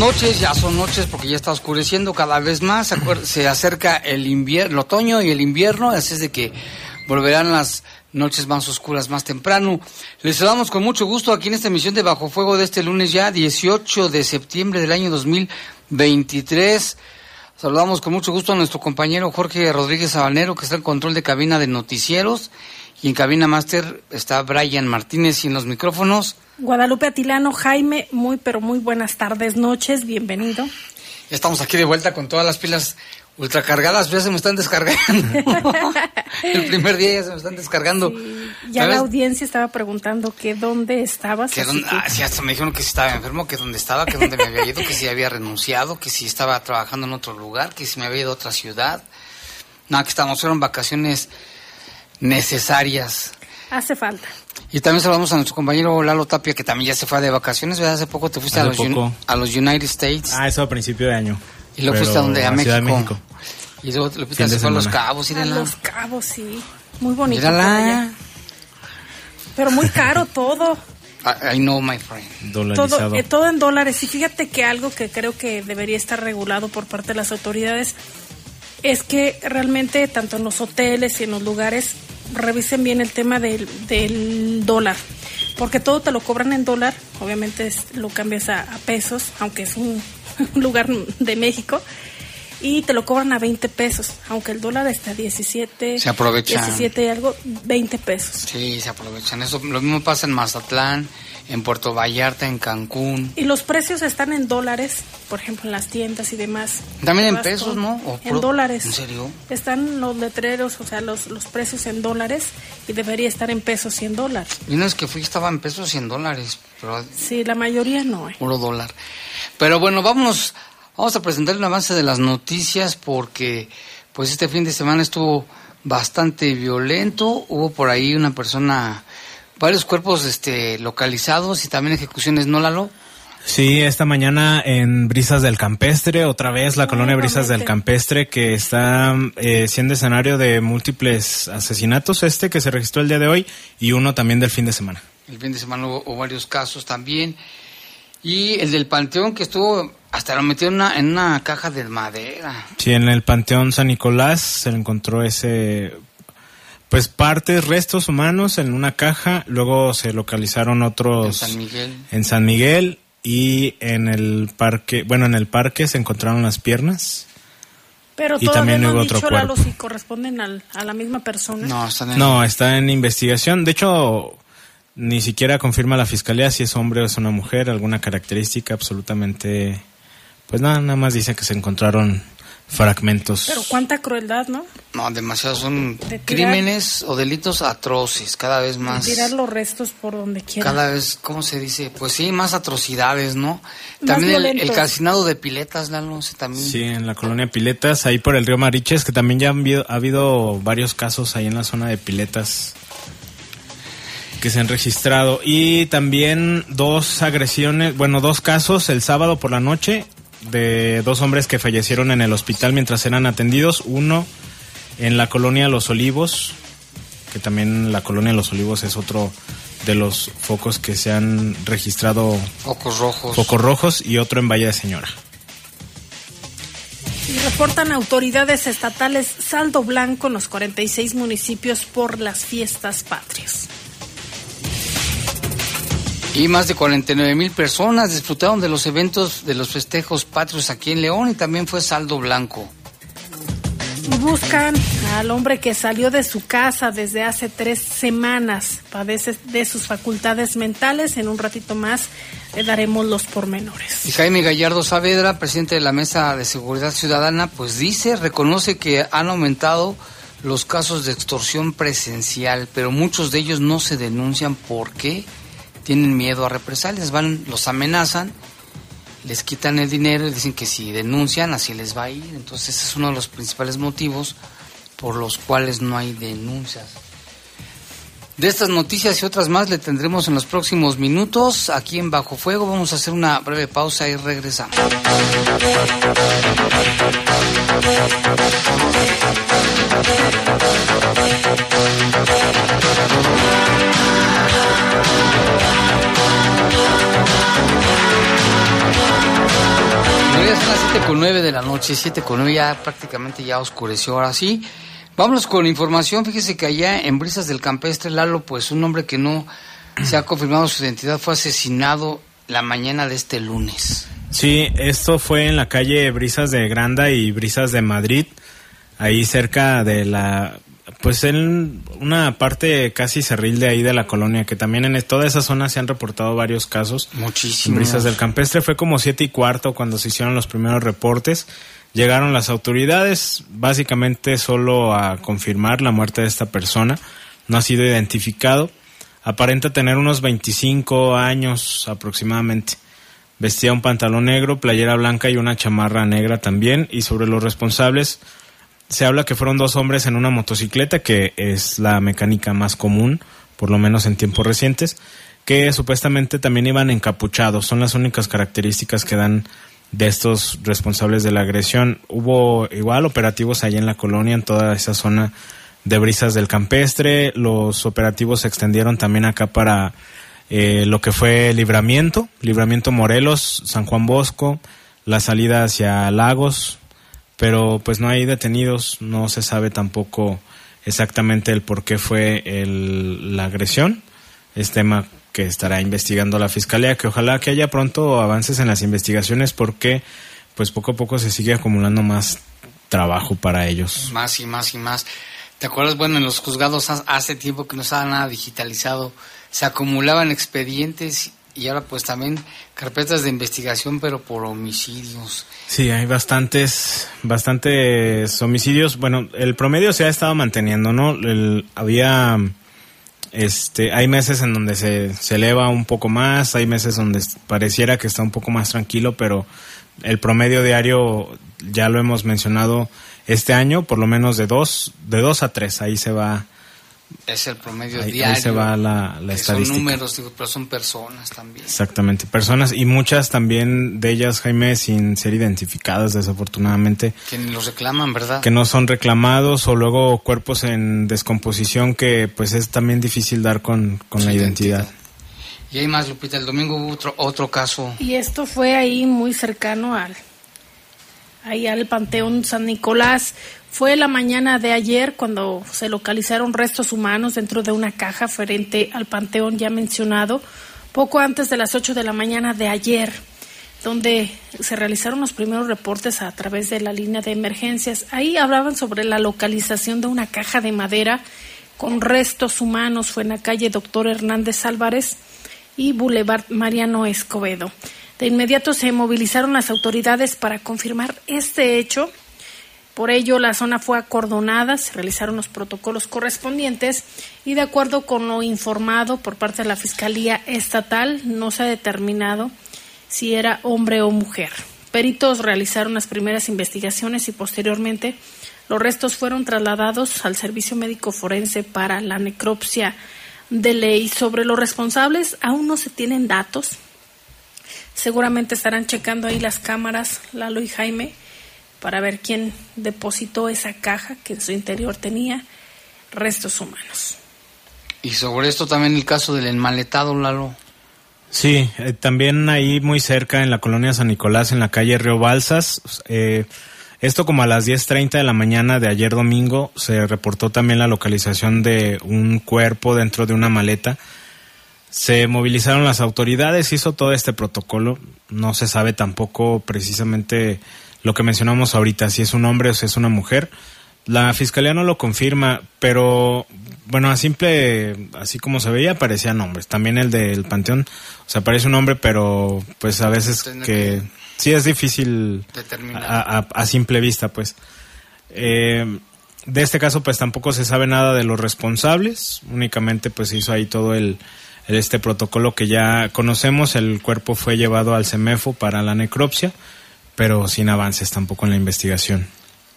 Noches, ya son noches porque ya está oscureciendo cada vez más, se acerca el invierno, el otoño y el invierno, así es de que volverán las noches más oscuras más temprano. Les saludamos con mucho gusto aquí en esta emisión de Bajo Fuego de este lunes ya, 18 de septiembre del año 2023. Saludamos con mucho gusto a nuestro compañero Jorge Rodríguez Sabanero, que está en control de cabina de noticieros. Y en cabina máster está Brian Martínez y en los micrófonos. Guadalupe Atilano, Jaime, muy pero muy buenas tardes, noches, bienvenido. Ya estamos aquí de vuelta con todas las pilas ultracargadas, ya se me están descargando. El primer día ya se me están descargando. ya la audiencia estaba preguntando que dónde estabas. Que ah, sí, hasta me dijeron que si estaba enfermo, que dónde estaba, que dónde me había ido, que si había renunciado, que si estaba trabajando en otro lugar, que si me había ido a otra ciudad. No, que estamos, fueron vacaciones necesarias. Hace falta. Y también saludamos a nuestro compañero Lalo Tapia, que también ya se fue de vacaciones, ¿verdad? Hace poco te fuiste a los, a los, United States. Ah, eso a principio de año. Y luego fuiste a donde, a México. México. Y luego lo fuiste a Los Cabos, A Los Cabos, sí. Muy bonito. Mírala. Pero muy caro todo. I, know, my friend. Todo, eh, todo en dólares. Y fíjate que algo que creo que debería estar regulado por parte de las autoridades es que realmente tanto en los hoteles y en los lugares revisen bien el tema del, del dólar, porque todo te lo cobran en dólar, obviamente lo cambias a, pesos, aunque es un lugar de México, y te lo cobran a 20 pesos, aunque el dólar está a 17, se aprovechan. 17 y algo, 20 pesos. Sí, se aprovechan. Eso lo mismo pasa en Mazatlán, en Puerto Vallarta, en Cancún. Y los precios están en dólares, por ejemplo, en las tiendas y demás. También en pesos, ¿no? en dólares. ¿En serio? Están los letreros, o sea, los, los precios en dólares y debería estar en pesos y en dólares. Y no es que fui, estaba en pesos y en dólares. Pero... Sí, la mayoría no. Eh. Puro dólar. Pero bueno, vamos, vamos a presentar un avance de las noticias porque pues este fin de semana estuvo bastante violento. Hubo por ahí una persona varios cuerpos este, localizados y también ejecuciones, ¿no, Lalo? Sí, esta mañana en Brisas del Campestre, otra vez la colonia Brisas del Campestre, que está eh, siendo escenario de múltiples asesinatos, este que se registró el día de hoy y uno también del fin de semana. El fin de semana hubo, varios casos también. Y el del Panteón que estuvo, hasta lo metió en una, en una caja de madera. Sí, en el Panteón San Nicolás se encontró ese pues partes, restos humanos en una caja, luego se localizaron otros en San Miguel, en San Miguel y en el parque, bueno, en el parque se encontraron las piernas. Pero y también no hubo otro cuerpo. si corresponden al, a la misma persona. No, en... no, está en investigación. De hecho, ni siquiera confirma la fiscalía si es hombre o es una mujer, alguna característica absolutamente, pues nada, nada más dice que se encontraron fragmentos. Pero cuánta crueldad, ¿no? No, demasiado. Son De tirar- crímenes o delitos atroces, cada vez más. Tirar los restos por donde quiera. Cada vez, ¿cómo se dice? Pues sí, más atrocidades, ¿no? Más También el, el calcinado de piletas, Lalo, ese también. Sí, en la colonia Piletas, ahí por el río Mariches, que también ya han habido, ha habido varios casos ahí en la zona de Piletas que se han registrado. Y también dos agresiones, bueno, dos casos el sábado por la noche de dos hombres que fallecieron en el hospital mientras eran atendidos. Uno en la colonia Los Olivos, que también la colonia Los Olivos es otro de los focos que se han registrado Focos rojos. focos rojos y otro en Valle de Señora. Y reportan autoridades estatales saldo blanco en los 46 municipios por las fiestas patrias. Y más de 49 mil personas disfrutaron de los eventos de los festejos patrios aquí en León y también fue saldo blanco. Y buscan al hombre que salió de su casa desde hace tres semanas. Padece de sus facultades mentales. En un ratito más le daremos los pormenores. Y Jaime Gallardo Saavedra, presidente de la Mesa de Seguridad Ciudadana, pues dice, reconoce que han aumentado los casos de extorsión presencial, pero muchos de ellos no se denuncian porque tienen miedo a represalias, van, los amenazan, les quitan el dinero y dicen que si denuncian así les va a ir. Entonces ese es uno de los principales motivos por los cuales no hay denuncias. De estas noticias y otras más le tendremos en los próximos minutos aquí en Bajo Fuego. Vamos a hacer una breve pausa y regresamos. Ya son las 7 con 9 de la noche, 7 con 9 ya prácticamente ya oscureció ahora sí. Vámonos con información, fíjese que allá en Brisas del Campestre, Lalo, pues un hombre que no se ha confirmado su identidad fue asesinado la mañana de este lunes. Sí, esto fue en la calle Brisas de Granda y Brisas de Madrid, ahí cerca de la, pues en una parte casi cerril de ahí de la colonia, que también en toda esa zona se han reportado varios casos. En Muchísimo. Brisas del Campestre fue como siete y cuarto cuando se hicieron los primeros reportes. Llegaron las autoridades básicamente solo a confirmar la muerte de esta persona. No ha sido identificado. Aparenta tener unos 25 años aproximadamente. Vestía un pantalón negro, playera blanca y una chamarra negra también. Y sobre los responsables se habla que fueron dos hombres en una motocicleta, que es la mecánica más común, por lo menos en tiempos recientes, que supuestamente también iban encapuchados. Son las únicas características que dan de estos responsables de la agresión. Hubo igual operativos allí en la colonia, en toda esa zona de brisas del campestre. Los operativos se extendieron también acá para eh, lo que fue Libramiento, Libramiento Morelos, San Juan Bosco, la salida hacia Lagos, pero pues no hay detenidos, no se sabe tampoco exactamente el por qué fue el- la agresión. Es tema que estará investigando la fiscalía, que ojalá que haya pronto avances en las investigaciones porque pues poco a poco se sigue acumulando más trabajo para ellos. Más y más y más. ¿Te acuerdas? Bueno, en los juzgados ha- hace tiempo que no estaba nada digitalizado. Se acumulaban expedientes y ahora pues también carpetas de investigación, pero por homicidios. Sí, hay bastantes, bastantes homicidios. Bueno, el promedio se ha estado manteniendo, ¿no? El- había, este, hay meses en donde se, se eleva un poco más, hay meses donde pareciera que está un poco más tranquilo, pero el promedio diario, ya lo hemos mencionado este año, por lo menos de dos, de dos a tres, ahí se va, Es el promedio ahí, ahí diario. se va la, la que son estadística. números, digo, pero son personas también. Exactamente, personas y muchas también de ellas, Jaime, sin ser identificadas desafortunadamente, Que ni los reclaman, ¿verdad? que no son reclamados o luego cuerpos en descomposición que pues es también difícil dar con, con la identidad. Y hay más, Lupita. El domingo hubo otro, otro caso. Y esto fue ahí muy cercano al, ahí al Panteón San Nicolás. Fue la mañana de ayer cuando se localizaron restos humanos dentro de una caja frente al Panteón ya mencionado, poco antes de las 8 de la mañana de ayer, donde se realizaron los primeros reportes a través de la línea de emergencias. Ahí hablaban sobre la localización de una caja de madera con restos humanos. Fue en la calle Doctor Hernández Álvarez y Boulevard Mariano Escobedo. De inmediato se movilizaron las autoridades para confirmar este hecho Por ello, la zona fue acordonada, se realizaron los protocolos correspondientes y de acuerdo con lo informado por parte de la Fiscalía Estatal, no se ha determinado si era hombre o mujer. Peritos realizaron las primeras investigaciones y posteriormente los restos fueron trasladados al Servicio Médico Forense para la necropsia de ley. Sobre los responsables aún no se tienen datos. Seguramente estarán checando ahí las cámaras, Lalo y Jaime, para ver quién depositó esa caja que en su interior tenía restos humanos. Y sobre esto también el caso del enmaletado, Lalo. Sí, eh, también ahí muy cerca en la colonia San Nicolás, en la calle Río Balsas. Eh, esto como a las 10.30 de la mañana de ayer domingo se reportó también la localización de un cuerpo dentro de una maleta. Se movilizaron las autoridades, hizo todo este protocolo. No se sabe tampoco precisamente lo que mencionamos ahorita, si es un hombre o si es una mujer. La fiscalía no lo confirma, pero bueno, a simple, así como se veía, parecían hombres. También el del Panteón, o sea, parece un hombre, pero pues a veces que, sí es difícil a, a, simple vista, pues. Eh, de este caso, pues tampoco se sabe nada de los responsables, únicamente pues hizo ahí todo el, el, este protocolo que ya conocemos, el cuerpo fue llevado al CEMEFO para la necropsia, pero sin avances tampoco en la investigación.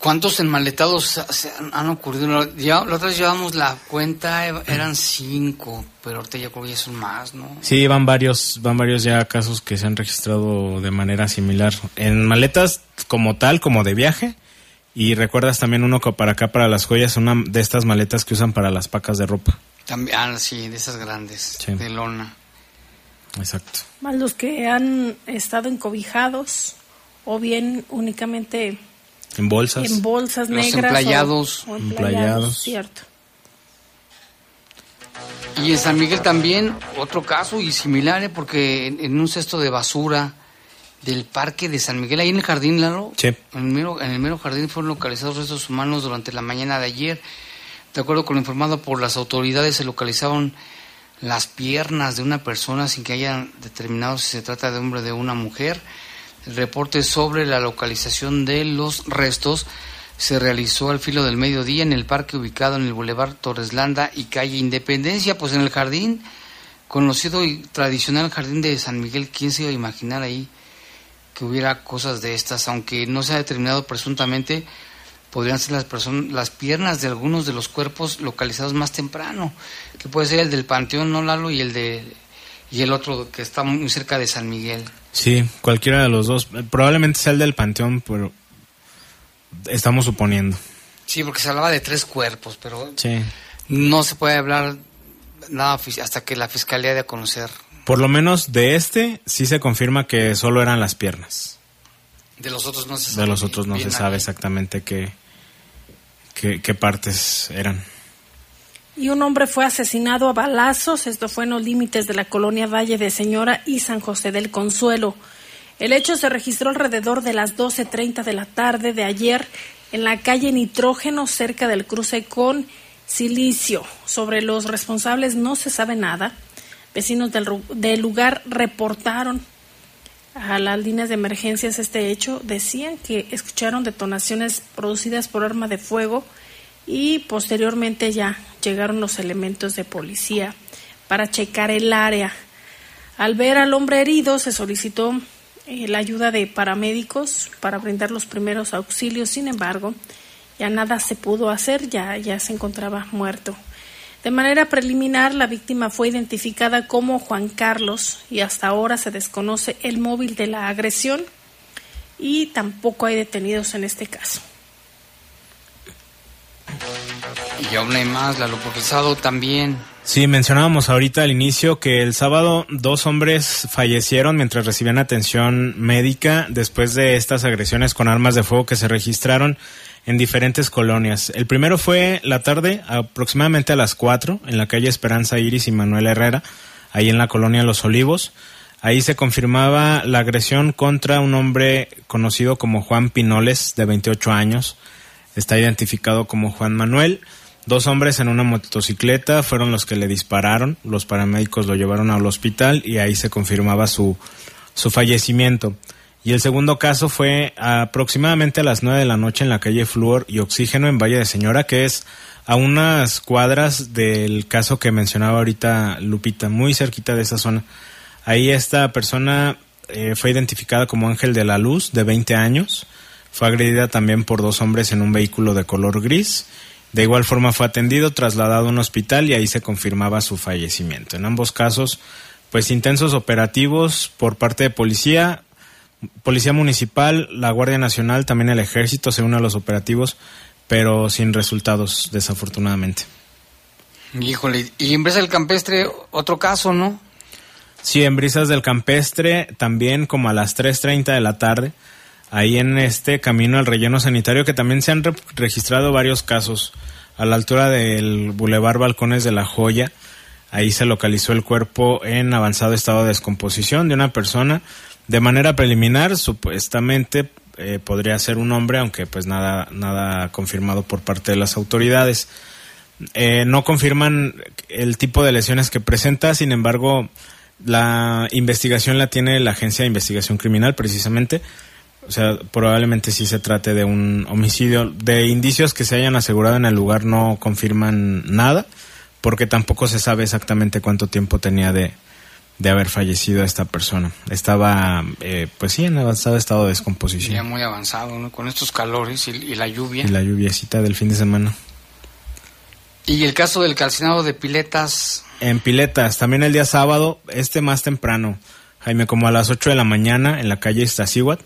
¿Cuántos enmaletados han, ocurrido? Ya, la otra vez llevamos la cuenta, eran cinco, pero ahorita ya creo que ya son más, ¿no? Sí, van varios, van varios ya casos que se han registrado de manera similar. En maletas como tal, como de viaje. Y recuerdas también uno que para acá, para las joyas, una de estas maletas que usan para las pacas de ropa. También, ah, sí, de esas grandes, de lona. Exacto. Más los que han estado encobijados o bien únicamente en bolsas. En bolsas Los negras. Emplayados. O, emplayados. Cierto. Y en San Miguel también otro caso y similar, ¿eh? porque en, un cesto de basura del parque de San Miguel, ahí en el jardín, Lalo, sí. en, el mero, en el mero jardín fueron localizados restos humanos durante la mañana de ayer. De acuerdo con lo informado por las autoridades, se localizaron las piernas de una persona sin que hayan determinado si se trata de hombre o de una mujer. El reporte sobre la localización de los restos se realizó al filo del mediodía en el parque ubicado en el Boulevard Torreslanda y calle Independencia, pues en el jardín conocido y tradicional jardín de San Miguel. ¿Quién se iba a imaginar ahí que hubiera cosas de estas? Aunque no se ha determinado presuntamente, podrían ser las, las piernas de algunos de los cuerpos localizados más temprano, que puede ser el del Panteón, no Lalo, y el de y el otro que está muy cerca de San Miguel. Sí, cualquiera de los dos. Probablemente sea el del Panteón, pero estamos suponiendo. Sí, porque se hablaba de tres cuerpos, pero sí. no se puede hablar nada hasta que la fiscalía dé a conocer. Por lo menos de este sí se confirma que solo eran las piernas. De los otros no se sabe. De los otros no se sabe exactamente qué, qué, qué partes eran. Y un hombre fue asesinado a balazos, esto fue en los límites de la colonia Valle de Señora y San José del Consuelo. El hecho se registró alrededor de las 12.30 de la tarde de ayer en la calle Nitrógeno cerca del cruce con Silicio. Sobre los responsables no se sabe nada. Vecinos del, del lugar reportaron a las líneas de emergencias este hecho. Decían que escucharon detonaciones producidas por arma de fuego y posteriormente ya llegaron los elementos de policía para checar el área. Al ver al hombre herido se solicitó eh, la ayuda de paramédicos para brindar los primeros auxilios, sin embargo, ya nada se pudo hacer, ya, ya se encontraba muerto. De manera preliminar, la víctima fue identificada como Juan Carlos y hasta ahora se desconoce el móvil de la agresión y tampoco hay detenidos en este caso. Y hay más, la localizado también. Sí, mencionábamos ahorita al inicio que el sábado dos hombres fallecieron mientras recibían atención médica después de estas agresiones con armas de fuego que se registraron en diferentes colonias. El primero fue la tarde, aproximadamente a las 4, en la calle Esperanza Iris y Manuel Herrera, ahí en la colonia Los Olivos. Ahí se confirmaba la agresión contra un hombre conocido como Juan Pinoles, de 28 años. Está identificado como Juan Manuel. Dos hombres en una motocicleta fueron los que le dispararon. Los paramédicos lo llevaron al hospital y ahí se confirmaba su, su fallecimiento. Y el segundo caso fue aproximadamente a las 9 de la noche en la calle Fluor y Oxígeno en Valle de Señora, que es a unas cuadras del caso que mencionaba ahorita Lupita, muy cerquita de esa zona. Ahí esta persona eh, fue identificada como Ángel de la Luz, de 20 años. Fue agredida también por dos hombres en un vehículo de color gris. De igual forma fue atendido, trasladado a un hospital y ahí se confirmaba su fallecimiento. En ambos casos, pues intensos operativos por parte de policía, Policía Municipal, la Guardia Nacional, también el Ejército se une a los operativos, pero sin resultados, desafortunadamente. Híjole, y en Brisas del Campestre, otro caso, ¿no? Sí, en Brisas del Campestre, también como a las 3.30 de la tarde, ahí en este camino al relleno sanitario, que también se han registrado varios casos a la altura del Boulevard Balcones de la Joya. Ahí se localizó el cuerpo en avanzado estado de descomposición de una persona de manera preliminar, supuestamente eh, podría ser un hombre, aunque pues nada, nada confirmado por parte de las autoridades. Eh, no confirman el tipo de lesiones que presenta, sin embargo, la investigación la tiene la Agencia de Investigación Criminal, precisamente. O sea, probablemente sí se trate de un homicidio. De indicios que se hayan asegurado en el lugar no confirman nada, porque tampoco se sabe exactamente cuánto tiempo tenía de, de haber fallecido esta persona. Estaba, eh, pues sí, en avanzado estado de descomposición. Ya muy avanzado, ¿no? Con estos calores y, la lluvia. Y la lluviecita del fin de semana. ¿Y el caso del calcinado de piletas? En piletas, también el día sábado, este más temprano, Jaime, como a las 8 de la mañana, en la calle Iztaccíhuatl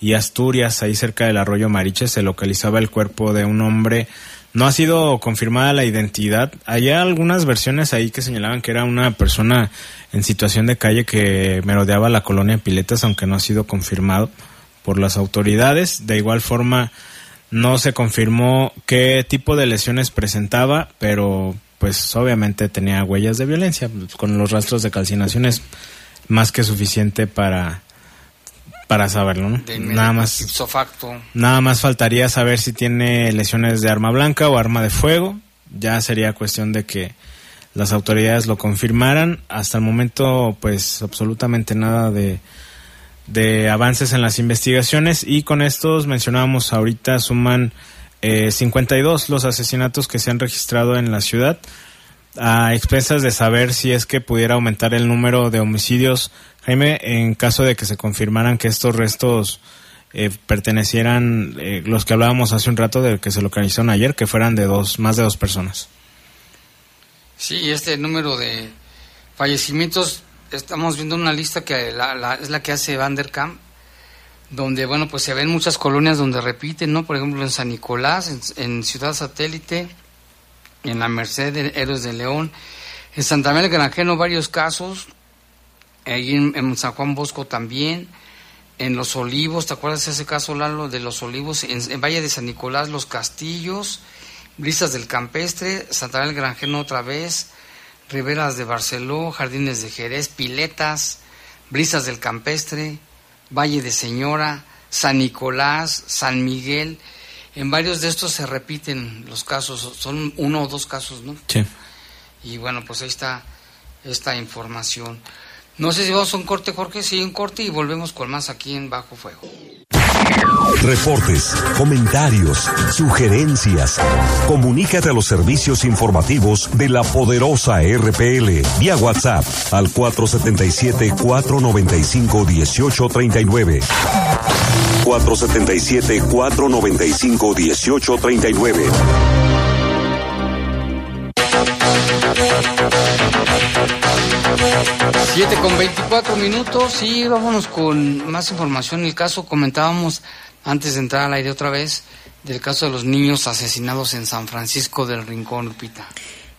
y Asturias, ahí cerca del arroyo Mariche, se localizaba el cuerpo de un hombre no ha sido confirmada la identidad. Hay algunas versiones ahí que señalaban que era una persona en situación de calle que merodeaba la colonia Piletas, aunque no ha sido confirmado por las autoridades. De igual forma, no se confirmó qué tipo de lesiones presentaba, pero pues obviamente tenía huellas de violencia. Con los rastros de calcinaciones más que suficiente para para saberlo, ¿no? nada más Nada más faltaría saber si tiene lesiones de arma blanca o arma de fuego. Ya sería cuestión de que las autoridades lo confirmaran. Hasta el momento, pues absolutamente nada de, de avances en las investigaciones y con estos mencionábamos ahorita suman eh, 52 los asesinatos que se han registrado en la ciudad a expensas de saber si es que pudiera aumentar el número de homicidios Jaime, en caso de que se confirmaran que estos restos eh, pertenecieran, eh, los que hablábamos hace un rato de que se localizaron ayer, que fueran de dos, más de dos personas. Sí, este número de fallecimientos, estamos viendo una lista que es la que hace Vanderkamp, donde, bueno, pues se ven muchas colonias donde repiten, ¿no? Por ejemplo, en San Nicolás, en, Ciudad Satélite, en la Merced, en Héroes de León, en Santa María del Granjeno varios casos, ahí en, San Juan Bosco también, en Los Olivos, ¿te acuerdas de ese caso, Lalo, de Los Olivos? En, Valle de San Nicolás, Los Castillos, Brisas del Campestre, Santa del Granjeno otra vez, Riberas de Barceló, Jardines de Jerez, Piletas, Brisas del Campestre, Valle de Señora, San Nicolás, San Miguel. En varios de estos se repiten los casos, son uno o dos casos, ¿no? Sí. Y bueno, pues ahí está esta información. No sé si vamos a un corte, Jorge. Sí, un corte y volvemos con más aquí en Bajo Fuego. Reportes, comentarios, sugerencias. Comunícate a los servicios informativos de la poderosa RPL vía WhatsApp al 477-495-1839. 477-495-1839. 7 con 24 minutos y vámonos con más información. El caso comentábamos antes de entrar al aire otra vez del caso de los niños asesinados en San Francisco del Rincón, Lupita.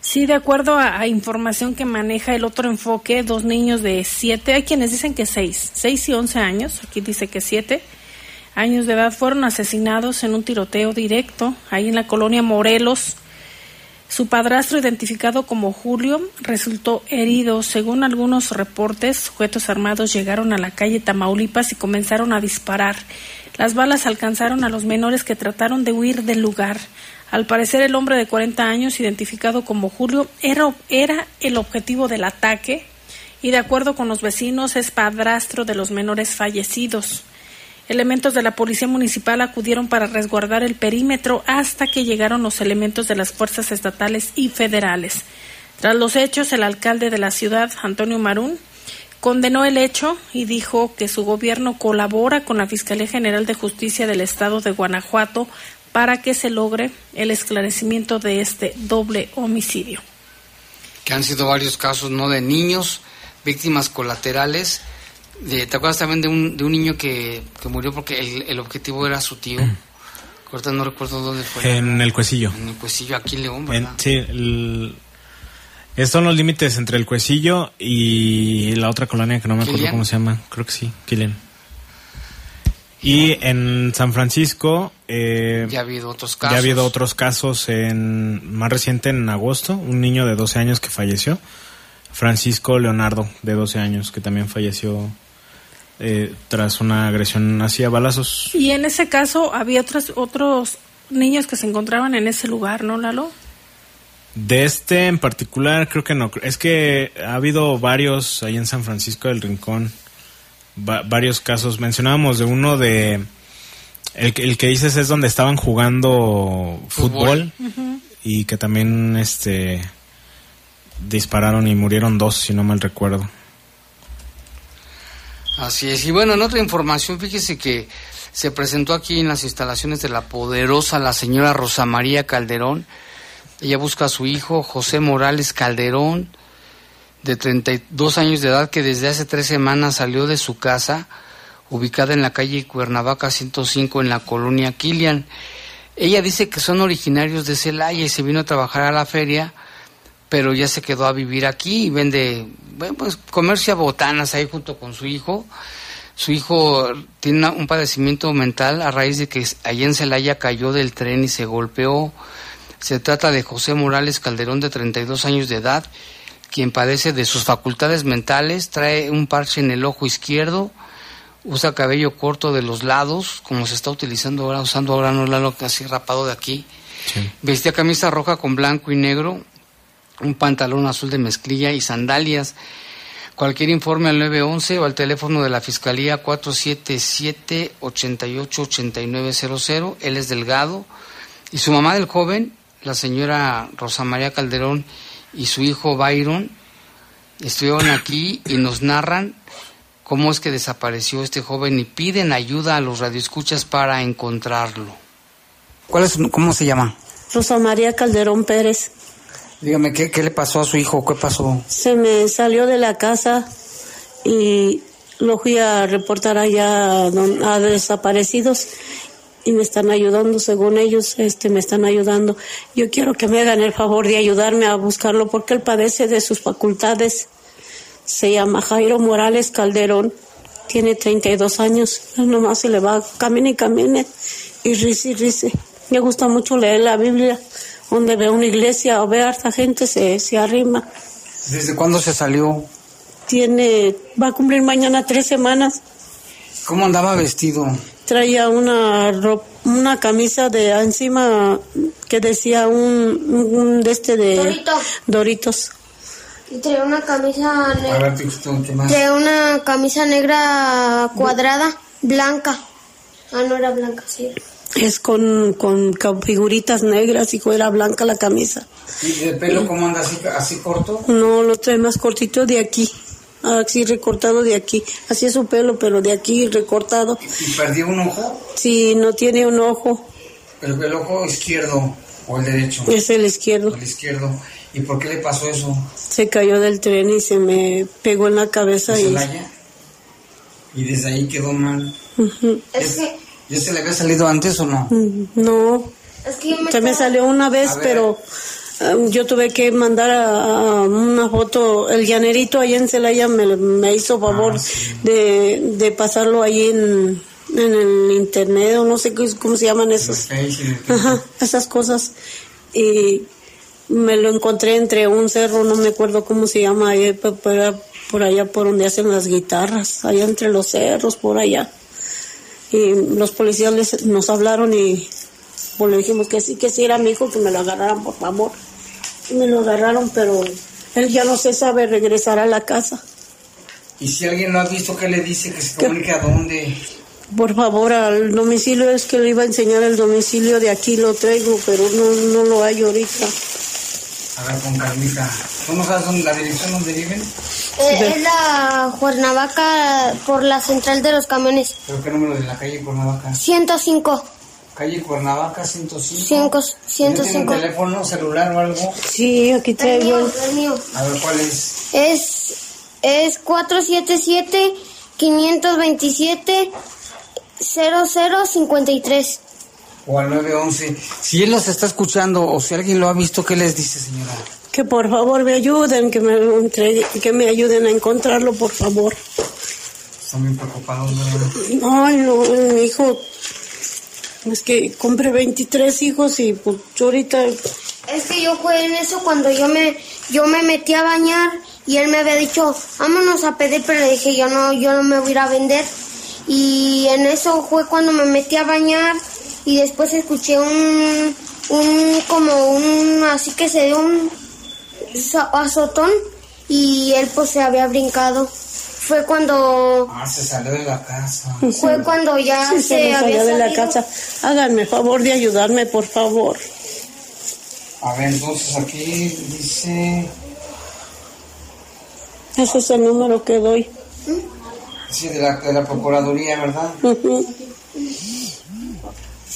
Sí, de acuerdo a, información que maneja el otro enfoque, dos niños de 7, hay quienes dicen que 6, 6 y 11 años, aquí dice que 7 años de edad fueron asesinados en un tiroteo directo ahí en la colonia Morelos su padrastro, identificado como Julio, resultó herido. Según algunos reportes, sujetos armados llegaron a la calle Tamaulipas y comenzaron a disparar. Las balas alcanzaron a los menores que trataron de huir del lugar. Al parecer, el hombre de 40 años, identificado como Julio, era, era el objetivo del ataque y, de acuerdo con los vecinos, es padrastro de los menores fallecidos. Elementos de la Policía Municipal acudieron para resguardar el perímetro hasta que llegaron los elementos de las fuerzas estatales y federales. Tras los hechos, el alcalde de la ciudad, Antonio Marún, condenó el hecho y dijo que su gobierno colabora con la Fiscalía General de Justicia del Estado de Guanajuato para que se logre el esclarecimiento de este doble homicidio. Que han sido varios casos, ¿no? De niños, víctimas colaterales ¿Te acuerdas también de un, de un niño que, murió porque el, el, objetivo era su tío? Ahorita no recuerdo dónde fue. En el Cuecillo. En el Cuecillo, aquí en León, ¿verdad? sí, estos son los límites entre el Cuecillo y la otra colonia que no me acuerdo cómo se llama. Creo que sí, Kilian. Y en San Francisco... Eh, ya ha habido otros casos. Ya ha habido otros casos en más reciente en agosto, un niño de 12 años que falleció. Francisco Leonardo, de 12 años, que también falleció eh, tras una agresión hacia balazos. Y en ese caso había otros, otros niños que se encontraban en ese lugar, ¿no, Lalo? De este en particular creo que no. Es que ha habido varios ahí en San Francisco del Rincón, varios casos. Mencionábamos de uno de... El, el, que dices es donde estaban jugando fútbol, y que también este dispararon y murieron dos, si no mal recuerdo. Así es. Y bueno, en otra información, fíjese que se presentó aquí en las instalaciones de la poderosa la señora Rosa María Calderón. Ella busca a su hijo José Morales Calderón, de 32 años de edad, que desde hace tres semanas salió de su casa, ubicada en la calle Cuernavaca 105 en la colonia Kilian. Ella dice que son originarios de Celaya y se vino a trabajar a la feria, pero ya se quedó a vivir aquí y vende bueno, pues comercia botanas ahí junto con su hijo. Su hijo tiene un padecimiento mental a raíz de que allá en Celaya cayó del tren y se golpeó. Se trata de José Morales Calderón, de 32 años de edad, quien padece de sus facultades mentales, trae un parche en el ojo izquierdo, usa cabello corto de los lados, como se está utilizando ahora, usando ahora no lo así rapado de aquí. Vestía camisa roja con blanco y negro, un pantalón azul de mezclilla y sandalias. Cualquier informe al 911 o al teléfono de la Fiscalía 477-888900. Él es delgado. Y su mamá del joven, la señora Rosa María Calderón, y su hijo Byron, estuvieron aquí y nos narran cómo es que desapareció este joven y piden ayuda a los radioescuchas para encontrarlo. ¿Cuál es, ¿Cómo se llama? Rosa María Calderón Pérez. Dígame, ¿qué, ¿qué le pasó a su hijo? ¿Qué pasó? Se me salió de la casa y lo fui a reportar allá a desaparecidos y me están ayudando, según ellos, este, me están ayudando. Yo quiero que me hagan el favor de ayudarme a buscarlo porque él padece de sus facultades. Se llama Jairo Morales Calderón, tiene 32 años, él nomás se le va, camina y camina y risa y risa. Me gusta mucho leer la Biblia donde ve una iglesia o ve a harta gente se, se arrima. ¿Desde cuándo se salió? Tiene, va a cumplir mañana tres semanas. ¿Cómo andaba vestido? Traía una una camisa de encima que decía un, de este de Doritos. Y traía una camisa negra. Traía una camisa negra cuadrada, blanca. Ah, no era blanca, sí es con, con, figuritas negras y era blanca la camisa. ¿Y el pelo cómo anda así, así corto? No, lo trae más cortito de aquí, así recortado de aquí. Así es su pelo, pero de aquí recortado. ¿Y perdió un ojo? Sí, no tiene un ojo. ¿El, el ojo izquierdo o el derecho? Es el izquierdo. El izquierdo. ¿Y por qué le pasó eso? Se cayó del tren y se me pegó en la cabeza. y... y desde ahí quedó mal. Es que ¿Ya se le había salido antes o no? Mm, no. se me salió una vez, pero um, yo tuve que mandar a, una foto. El llanerito allá en Celaya me, hizo favor ah, de, pasarlo ahí en, el internet o no sé cómo se llaman esos. Ajá, esas cosas. Y me lo encontré entre un cerro, no me acuerdo cómo se llama, por allá por donde hacen las guitarras, allá entre los cerros, por allá y los policías nos hablaron y pues, le dijimos que sí, que sí era mi hijo, que me lo agarraran por favor. Y me lo agarraron, pero él ya no se sabe regresar a la casa. ¿Y si alguien lo ha visto, qué le dice? ¿Que se comunique a dónde? Por favor, al domicilio es que le iba a enseñar el domicilio de aquí, lo traigo, pero no, no lo hay ahorita. A ver, con Carlita. ¿Tú no sabes dónde, la dirección donde viven? Eh, es la Cuernavaca por la central de los camiones. ¿Pero qué número de la calle Cuernavaca? 105. Calle Cuernavaca 105. Cinco, 105. un teléfono celular o algo? Sí, aquí El traigo. mío, el mío. A ver, ¿cuál es? Es, es 477-527. 0053. O al 911. Si él los está escuchando o si alguien lo ha visto, ¿qué les dice, señora? Que por favor me ayuden, que me, que me ayuden a encontrarlo, por favor. Están bien preocupados, ¿verdad? Ay, no, mi hijo. Es que compré 23 hijos y pues ahorita. Es que yo fue en eso cuando yo me, yo me metí a bañar y él me había dicho, vámonos a pedir, pero le dije, yo no, yo no me voy a ir a vender. Y en eso fue cuando me metí a bañar y después escuché un, un, como un, así que se dio un azotón y él pues se había brincado. Fue cuando, Ah, se salió de la casa. fue cuando ya Sí, se, se me había salió de la casa. Háganme favor de ayudarme, por favor. A ver, entonces aquí dice... Ese es el número que doy. Sí, de la, de la Procuraduría, ¿verdad? Ujú.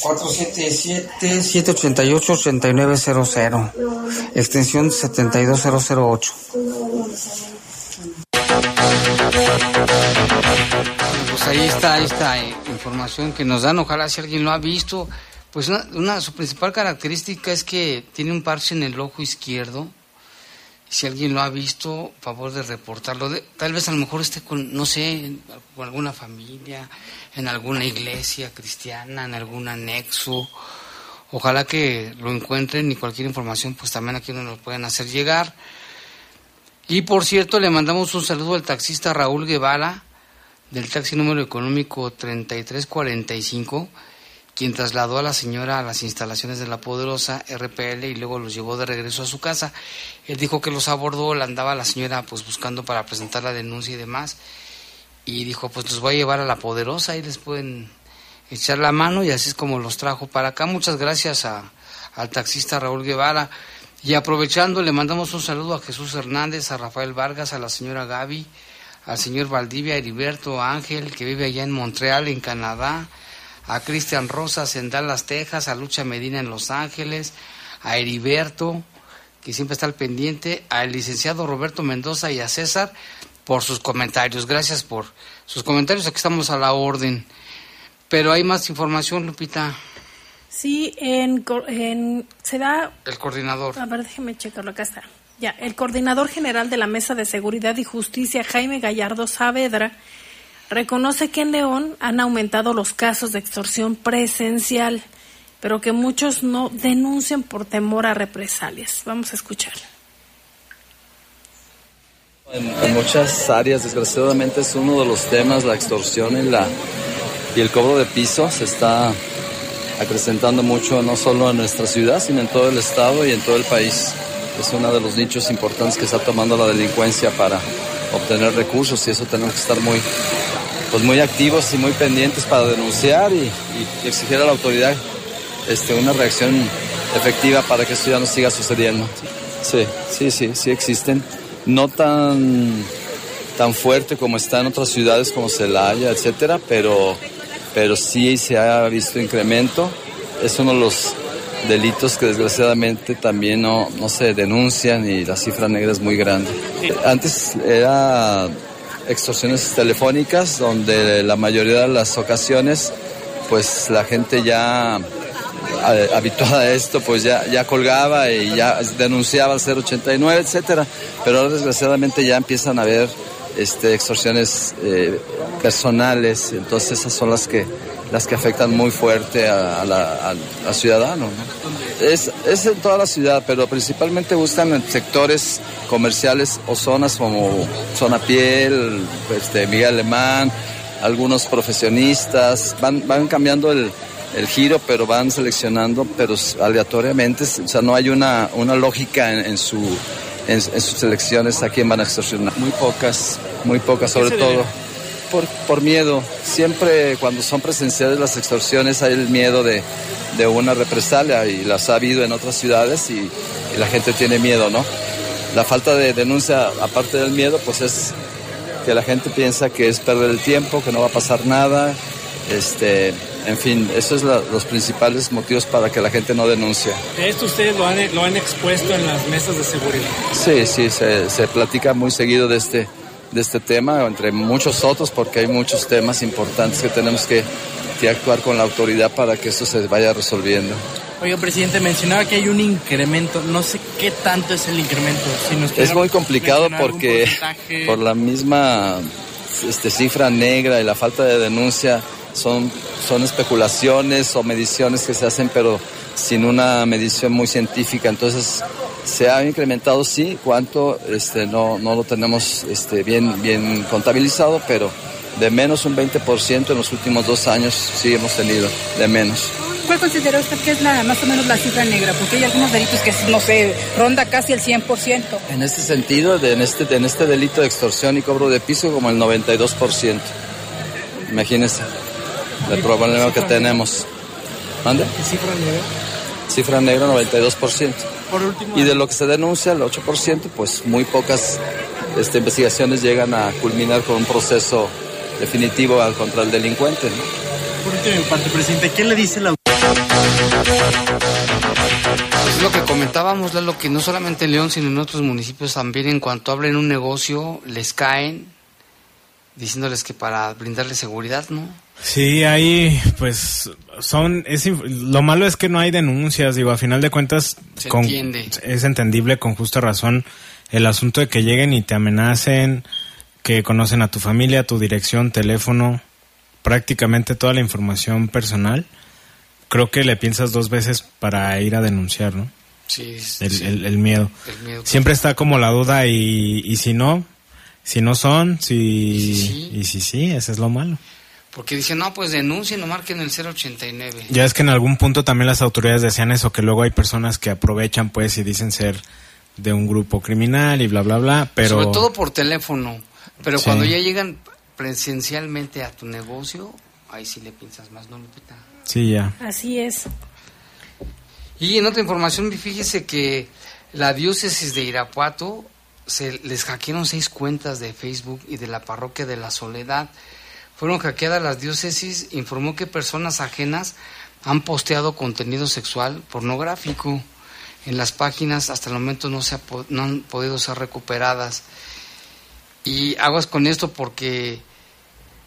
477-788-8900, extensión 72008. Pues ahí está esta eh, información que nos dan, ojalá si alguien lo ha visto, pues una, una- su principal característica es que tiene un parche en el ojo izquierdo. Si alguien lo ha visto, favor de reportarlo. Tal vez a lo mejor esté con, no sé, con alguna familia, en alguna iglesia cristiana, en algún anexo. Ojalá que lo encuentren y cualquier información, pues también aquí nos lo pueden hacer llegar. Y por cierto, le mandamos un saludo al taxista Raúl Guevara, del taxi número económico 3345, quien trasladó a la señora a las instalaciones de la poderosa RPL y luego los llevó de regreso a su casa. Él dijo que los abordó, la andaba la señora pues buscando para presentar la denuncia y demás. Y dijo, pues los voy a llevar a la poderosa y les pueden echar la mano y así es como los trajo para acá. Muchas gracias a, al taxista Raúl Guevara. Y aprovechando, le mandamos un saludo a Jesús Hernández, a Rafael Vargas, a la señora Gaby, al señor Valdivia, Heriberto Ángel, que vive allá en Montreal, en Canadá, a Cristian Rosas en Dallas, Texas, a Lucha Medina en Los Ángeles, a Heriberto, que siempre está al pendiente, al licenciado Roberto Mendoza y a César por sus comentarios. Gracias por sus comentarios, aquí estamos a la orden. Pero hay más información, Lupita, Sí, en, en, se da el coordinador. A ver, déjeme checarlo, acá está. Ya, el coordinador general de la Mesa de Seguridad y Justicia, Jaime Gallardo Saavedra, reconoce que en León han aumentado los casos de extorsión presencial, pero que muchos no denuncian por temor a represalias. Vamos a escuchar. En, muchas áreas, desgraciadamente, es uno de los temas, la extorsión y, y el cobro de pisos se está acrecentando mucho, no solo en nuestra ciudad, sino en todo el estado y en todo el país. Es uno de los nichos importantes que está tomando la delincuencia para obtener recursos y eso tenemos que estar muy, pues muy activos y muy pendientes para denunciar y, y exigir a la autoridad este, una reacción efectiva para que eso ya no siga sucediendo. Sí, sí, sí, sí existen. No tan, tan fuerte como está en otras ciudades como Celaya, etcétera, pero, pero sí se ha visto incremento. Es uno de los delitos que desgraciadamente también no, no se denuncian y la cifra negra es muy grande. Antes era extorsiones telefónicas donde la mayoría de las ocasiones pues la gente ya eh, habituada a esto, pues ya, ya colgaba y ya denunciaba al 089, etcétera. Pero ahora desgraciadamente ya empiezan a haber este, extorsiones eh, personales, entonces esas son las que las que afectan muy fuerte a, la, al- ciudadano. ¿no? Es, es en toda la ciudad, pero principalmente buscan en sectores comerciales o zonas como Zona Piel, este, Miguel Alemán, algunos profesionistas, van, van cambiando el, el giro, pero van seleccionando, pero aleatoriamente, o sea, no hay una, una lógica en, en su, en, en sus selecciones a quién van a extorsionar. Muy pocas, muy pocas, sobre todo. Por, por miedo. Siempre cuando son presenciales las extorsiones hay el miedo de, de una represalia y las ha habido en otras ciudades y, y la gente tiene miedo, ¿no? La falta de denuncia, aparte del miedo, pues es que la gente piensa que es perder el tiempo, que no va a pasar nada. Este, en fin, esos son los principales motivos para que la gente no denuncie. ¿Esto ustedes lo han, lo han expuesto en las mesas de seguridad? Sí, sí, se, se platica muy seguido de este, de este tema, entre muchos otros, porque hay muchos temas importantes que tenemos que, que actuar con la autoridad para que eso se vaya resolviendo. Oiga, presidente, mencionaba que hay un incremento. No sé qué tanto es el incremento. Si nos es muy complicado porque por la misma este, cifra negra y la falta de denuncia son, son especulaciones o mediciones que se hacen, pero sin una medición muy científica. Entonces, se ha incrementado, sí. ¿Cuánto? Este, no, no lo tenemos este, bien, bien contabilizado, pero de menos un 20% en los últimos dos años sí hemos tenido, de menos. ¿Cuál considera usted que es la, más o menos la cifra negra? Porque hay algunos delitos que, no sé, ronda casi el 100%. En este sentido, de, en, este, en este delito de extorsión y cobro de piso, como el 92%. Imagínense el problema que tenemos. ¿Mande? ¿Qué cifra negra? Cifra negra 92%. Por último, y de lo que se denuncia, el 8%, pues muy pocas este, investigaciones llegan a culminar con un proceso definitivo contra el delincuente. ¿no? Por último, parte, presidente, ¿qué le dice la es lo que comentábamos, lo que no solamente en León, sino en otros municipios también, en cuanto abren un negocio, les caen diciéndoles que para brindarles seguridad, ¿no? Sí, ahí, pues, son, es, lo malo es que no hay denuncias, digo, a final de cuentas, Se con- entiende. es entendible con justa razón el asunto de que lleguen y te amenacen, que conocen a tu familia, tu dirección, teléfono, prácticamente toda la información personal. Creo que le piensas dos veces para ir a denunciar, ¿no? Sí, El, sí. el- el miedo. El miedo. Siempre está como la duda y, y si no, si no son, si, Y si sí. y si sí, eso es lo malo. Porque dicen, no, pues denuncien o marquen el 089. Ya es que en algún punto también las autoridades decían eso, que luego hay personas que aprovechan pues y dicen ser de un grupo criminal y bla bla bla, pero Sobre todo por teléfono. Pero Sí. cuando ya llegan presencialmente a tu negocio, ahí sí le piensas más, ¿no, Lupita? sí ya. Así es. Y en otra información, fíjese que la diócesis de Irapuato se les hackearon seis cuentas de Facebook y de la parroquia de la Soledad. Fueron hackeadas las diócesis, informó que personas ajenas han posteado contenido sexual pornográfico en las páginas, hasta el momento no, se ha no han podido ser recuperadas. Y aguas con esto porque,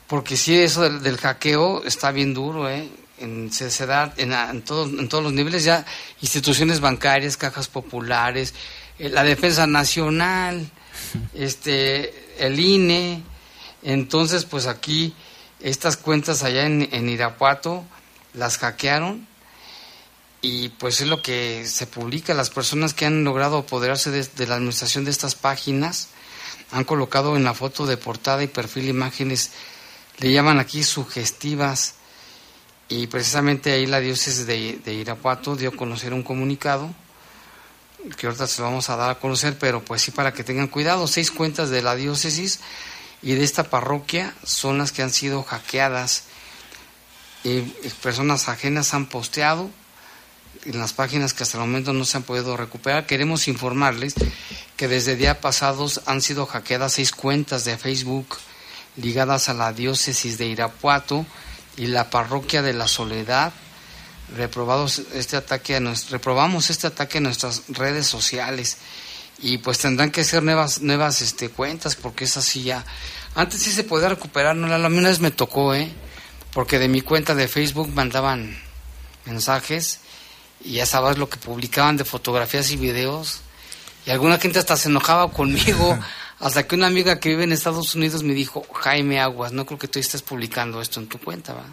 porque sí, eso del, del hackeo está bien duro, ¿eh? En, se, se da en todos, en todos los niveles, ya instituciones bancarias, cajas populares, eh, la Defensa Nacional, este, el INE. Entonces, pues aquí, estas cuentas allá en, Irapuato las hackearon y pues es lo que se publica. Las personas que han logrado apoderarse de, de la administración de estas páginas han colocado en la foto de portada y perfil imágenes, le llaman aquí sugestivas. Y precisamente ahí la diócesis de, de Irapuato dio a conocer un comunicado que ahorita se lo vamos a dar a conocer, pero pues sí para que tengan cuidado. Seis cuentas de la diócesis y de esta parroquia son las que han sido hackeadas. Y personas ajenas han posteado en las páginas que hasta el momento no se han podido recuperar. Queremos informarles que desde días pasados han sido hackeadas seis cuentas de Facebook ligadas a la diócesis de Irapuato y la parroquia de la Soledad. Reprobados este ataque a reprobamos este ataque en nuestras redes sociales y pues tendrán que ser nuevas nuevas este cuentas porque es así ya. Antes sí se podía recuperar, no la la una vez me tocó, eh, porque de mi cuenta de Facebook mandaban mensajes y ya sabes lo que publicaban de fotografías y videos y alguna gente hasta se enojaba conmigo hasta que una amiga que vive en Estados Unidos me dijo Jaime Aguas no creo que tú estés publicando esto en tu cuenta ¿va?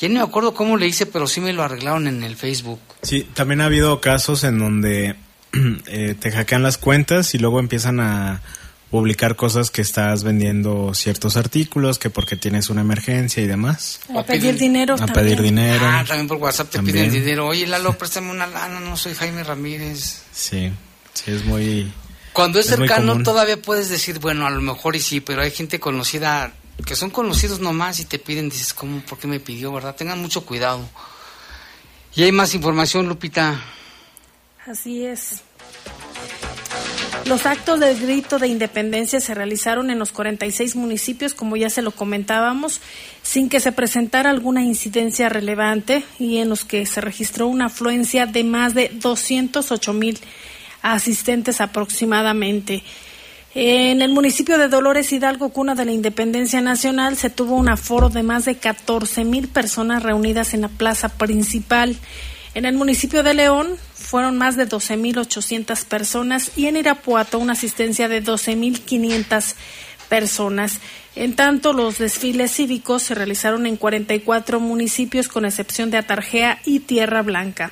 ya no me acuerdo cómo le hice pero sí me lo arreglaron en el Facebook Sí, también ha habido casos en donde eh, te hackean las cuentas y luego empiezan a publicar cosas que estás vendiendo ciertos artículos, que porque tienes una emergencia y demás. A pedir dinero A también. pedir dinero. ah también por WhatsApp te También. piden dinero oye Lalo préstame una lana no soy Jaime Ramírez Sí, sí, es muy... Cuando es, cercano todavía puedes decir, bueno, a lo mejor y sí, pero hay gente conocida que son conocidos nomás y te piden, dices, ¿cómo? ¿Por qué me pidió, verdad? Tengan mucho cuidado. Y hay más información, Lupita. Así es. Los actos del grito de independencia se realizaron en los 46 municipios, como ya se lo comentábamos, sin que se presentara alguna incidencia relevante y en los que se registró una afluencia de más de 208 mil asistentes aproximadamente. En el municipio de Dolores Hidalgo, cuna de la Independencia Nacional, se tuvo un aforo de más de 14 mil personas reunidas en la plaza principal. En el municipio de León fueron más de 12.800 personas y en Irapuato una asistencia de 12.500 personas. En tanto, los desfiles cívicos se realizaron en 44 municipios con excepción de Atarjea y Tierra Blanca,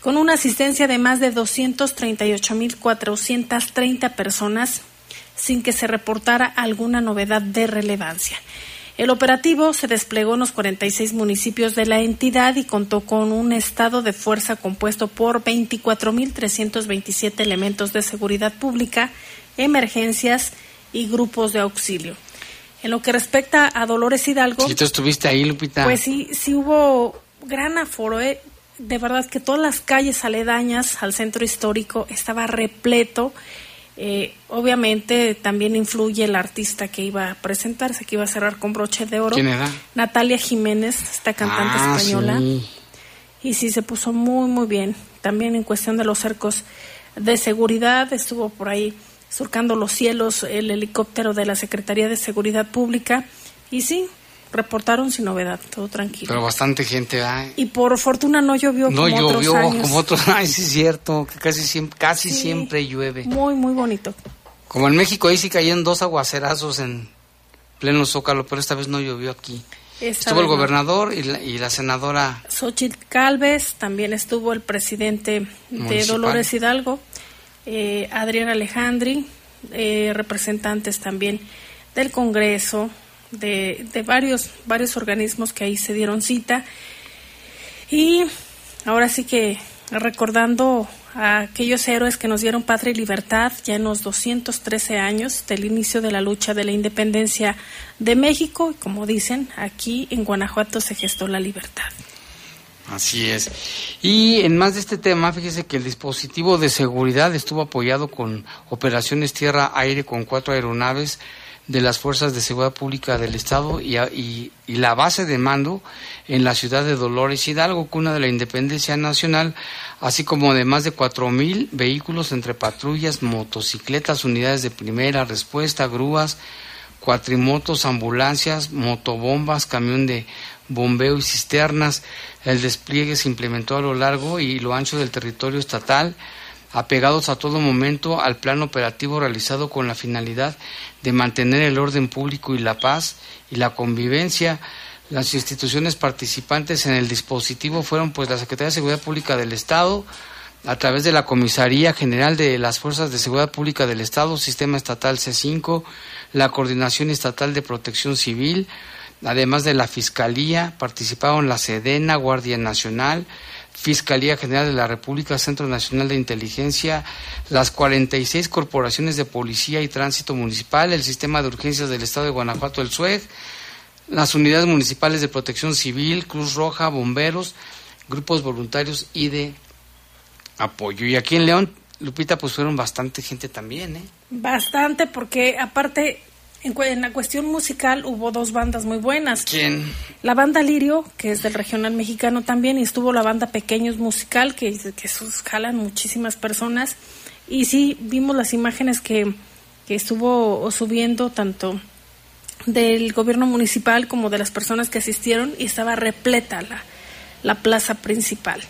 con una asistencia de más de 238.430 personas sin que se reportara alguna novedad de relevancia. El operativo se desplegó en los 46 municipios de la entidad y contó con un estado de fuerza compuesto por 24.327 elementos de seguridad pública, emergencias y grupos de auxilio. En lo que respecta a Dolores Hidalgo. ¿Y tú estuviste ahí, Lupita? Pues sí, sí hubo gran aforo. ¿eh? De verdad que todas las calles aledañas al centro histórico estaba repleto. Eh, obviamente también influye el artista que iba a presentarse, que iba a cerrar con broche de oro. ¿Quién era? Natalia Jiménez, esta cantante Ah, española. sí. Y sí, se puso muy, muy bien. También en cuestión de los cercos de seguridad, estuvo por ahí surcando los cielos el helicóptero de la Secretaría de Seguridad Pública. Y sí, reportaron sin novedad, todo tranquilo. Pero bastante gente, ¿verdad? Y por fortuna no llovió No como otros llovió años. como otros. Ay, sí es cierto, que casi siempre, casi Sí. siempre llueve. Muy, muy bonito. Como en México, ahí sí cayeron dos aguacerazos en pleno zócalo, pero esta vez no llovió aquí. Esta Estuvo el no. gobernador y la, y la senadora. Xochitl Calves, también estuvo el presidente de Municipal. Dolores Hidalgo, eh, Adrián Alejandri, eh, representantes también del Congreso, de, de varios, varios organismos que ahí se dieron cita. Y ahora sí que recordando a aquellos héroes que nos dieron patria y libertad ya en los 213 años del inicio de la lucha de la independencia de México, y como dicen, aquí en Guanajuato se gestó la libertad. Así es. Y en más de este tema, fíjese que el dispositivo de seguridad estuvo apoyado con operaciones tierra-aire con cuatro aeronaves de las Fuerzas de Seguridad Pública del Estado y, y- la base de mando en la ciudad de Dolores Hidalgo, cuna de la independencia nacional, así como de más de cuatro mil vehículos entre patrullas, motocicletas, unidades de primera respuesta, grúas, cuatrimotos, ambulancias, motobombas, camión de bombeo y cisternas. El despliegue se implementó a lo largo y lo ancho del territorio estatal, apegados a todo momento al plan operativo realizado con la finalidad de mantener el orden público y la paz y la convivencia. Las instituciones participantes en el dispositivo fueron pues la Secretaría de Seguridad Pública del Estado, a través de la Comisaría General de las Fuerzas de Seguridad Pública del Estado, Sistema Estatal C5, la Coordinación Estatal de Protección Civil, además de la Fiscalía, participaron la Sedena, Guardia Nacional, Fiscalía General de la República, Centro Nacional de Inteligencia, las 46 corporaciones de policía y tránsito municipal, el Sistema de Urgencias del Estado de Guanajuato, el SUEG, las unidades municipales de protección civil, Cruz Roja, bomberos, grupos voluntarios y de apoyo. Y aquí en León, Lupita, pues fueron bastante gente también, ¿eh? Bastante, porque aparte, en, en la cuestión musical hubo dos bandas muy buenas. ¿Quién? La banda Lirio, que es del regional mexicano también, y estuvo la banda Pequeños Musical, que, que esos jalan muchísimas personas. Y sí, vimos las imágenes que, que estuvo subiendo tanto del gobierno municipal como de las personas que asistieron y estaba repleta la, la plaza principal.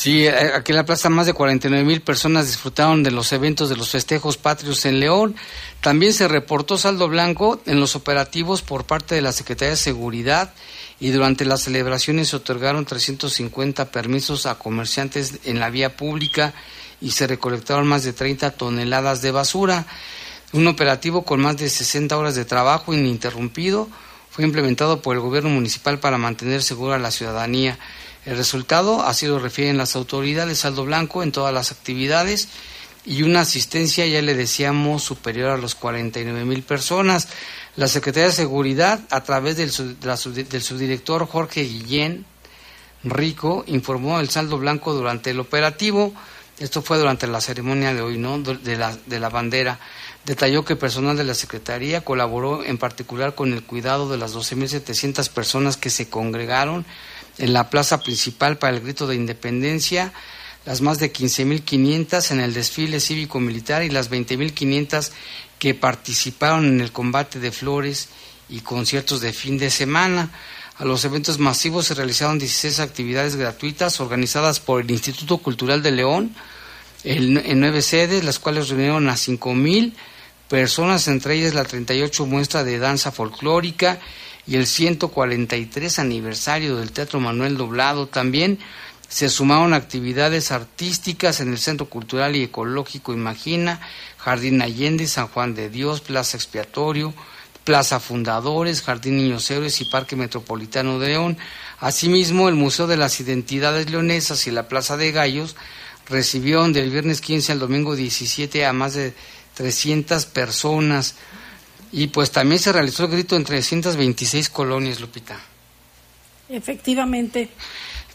Sí, eh, aquí en la plaza más de 49 mil personas disfrutaron de los eventos de los festejos patrios en León. También se reportó saldo blanco en los operativos por parte de la Secretaría de Seguridad y durante las celebraciones se otorgaron 350 permisos a comerciantes en la vía pública y se recolectaron más de 30 toneladas de basura. Un operativo con más de 60 horas de trabajo ininterrumpido fue implementado por el gobierno municipal para mantener segura a la ciudadanía. El resultado, así lo refieren las autoridades, saldo blanco en todas las actividades y una asistencia, ya le decíamos, superior a los 49 mil personas. La Secretaría de Seguridad, a través del, subdirector Jorge Guillén Rico, informó el saldo blanco durante el operativo. Esto fue durante la ceremonia de hoy, ¿no? De la, de la bandera. Detalló que personal de la Secretaría colaboró en particular con el cuidado de las 12.700 personas que se congregaron en la plaza principal para el grito de independencia, las más de 15.500 en el desfile cívico-militar y las 20.500 que participaron en el combate de flores y conciertos de fin de semana. A los eventos masivos se realizaron 16 actividades gratuitas organizadas por el Instituto Cultural de León en nueve sedes, las cuales reunieron a 5.000 personas, entre ellas la 38 muestra de danza folclórica y el 143 aniversario del Teatro Manuel Doblado. También se sumaron actividades artísticas en el Centro Cultural y Ecológico Imagina, Jardín Allende, San Juan de Dios, Plaza Expiatorio, Plaza Fundadores, Jardín Niños Héroes y Parque Metropolitano de León. Asimismo, el Museo de las Identidades Leonesas y la Plaza de Gallos recibieron del viernes 15 al domingo 17 a más de 300 personas. Y pues también se realizó el grito en 326 colonias, Lupita. Efectivamente.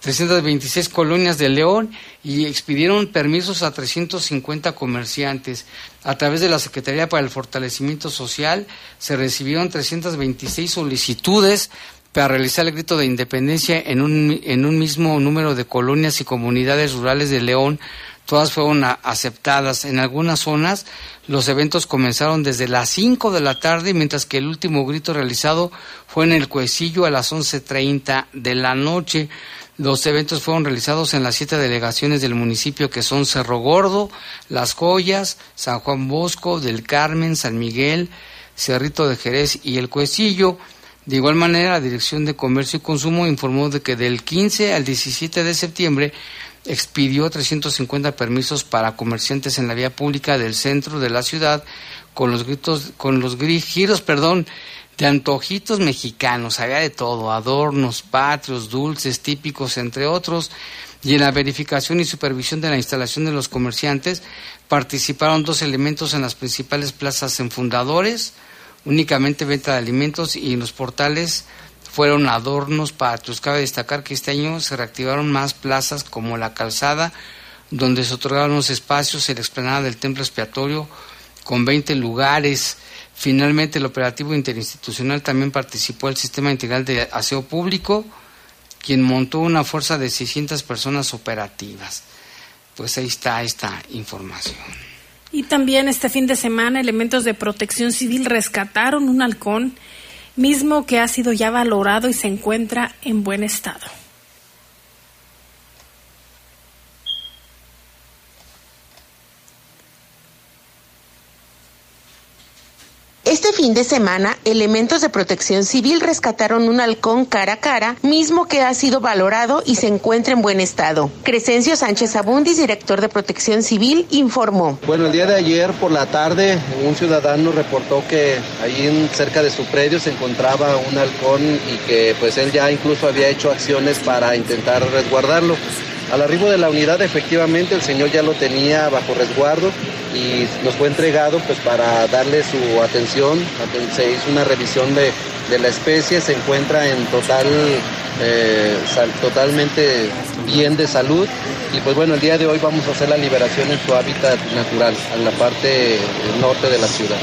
326 colonias de León y expidieron permisos a 350 comerciantes. A través de la Secretaría para el Fortalecimiento Social se recibieron 326 solicitudes para realizar el grito de independencia en un, en un mismo número de colonias y comunidades rurales de León. Todas fueron aceptadas. En algunas zonas los eventos comenzaron desde las 5 de la tarde, mientras que el último grito realizado fue en el Cuecillo a las 11.30 de la noche. Los eventos fueron realizados en las siete delegaciones del municipio que son Cerro Gordo, Las Joyas, San Juan Bosco, Del Carmen, San Miguel, Cerrito de Jerez y El Cuecillo. De igual manera, la Dirección de Comercio y Consumo informó de que del 15 al 17 de septiembre expidió 350 permisos para comerciantes en la vía pública del centro de la ciudad con los gritos, con los giros, perdón, de antojitos mexicanos, había de todo, adornos, patrios, dulces típicos, entre otros, y en la verificación y supervisión de la instalación de los comerciantes participaron dos elementos en las principales plazas en fundadores, únicamente venta de alimentos y en los portales fueron adornos, patrios. Cabe destacar que este año se reactivaron más plazas como la calzada, donde se otorgaron los espacios en la explanada del templo expiatorio con 20 lugares, Finalmente, el operativo interinstitucional también participó el Sistema Integral de Aseo Público, quien montó una fuerza de 600 personas operativas. Pues ahí está esta información. Y también este fin de semana elementos de protección civil rescataron un halcón, mismo que ha sido ya valorado y se encuentra en buen estado. Este fin de semana, elementos de protección civil rescataron un halcón cara a cara, mismo que ha sido valorado y se encuentra en buen estado. Crescencio Sánchez Abundis, director de protección civil, informó. Bueno, el día de ayer por la tarde, un ciudadano reportó que ahí cerca de su predio se encontraba un halcón y que pues él ya incluso había hecho acciones para intentar resguardarlo. Al arribo de la unidad, efectivamente, el señor ya lo tenía bajo resguardo y nos fue entregado pues para darle su atención. Se hizo una revisión de, la especie, se encuentra en total, eh, totalmente bien de salud y pues bueno, el día de hoy vamos a hacer la liberación en su hábitat natural, en la parte norte de la ciudad.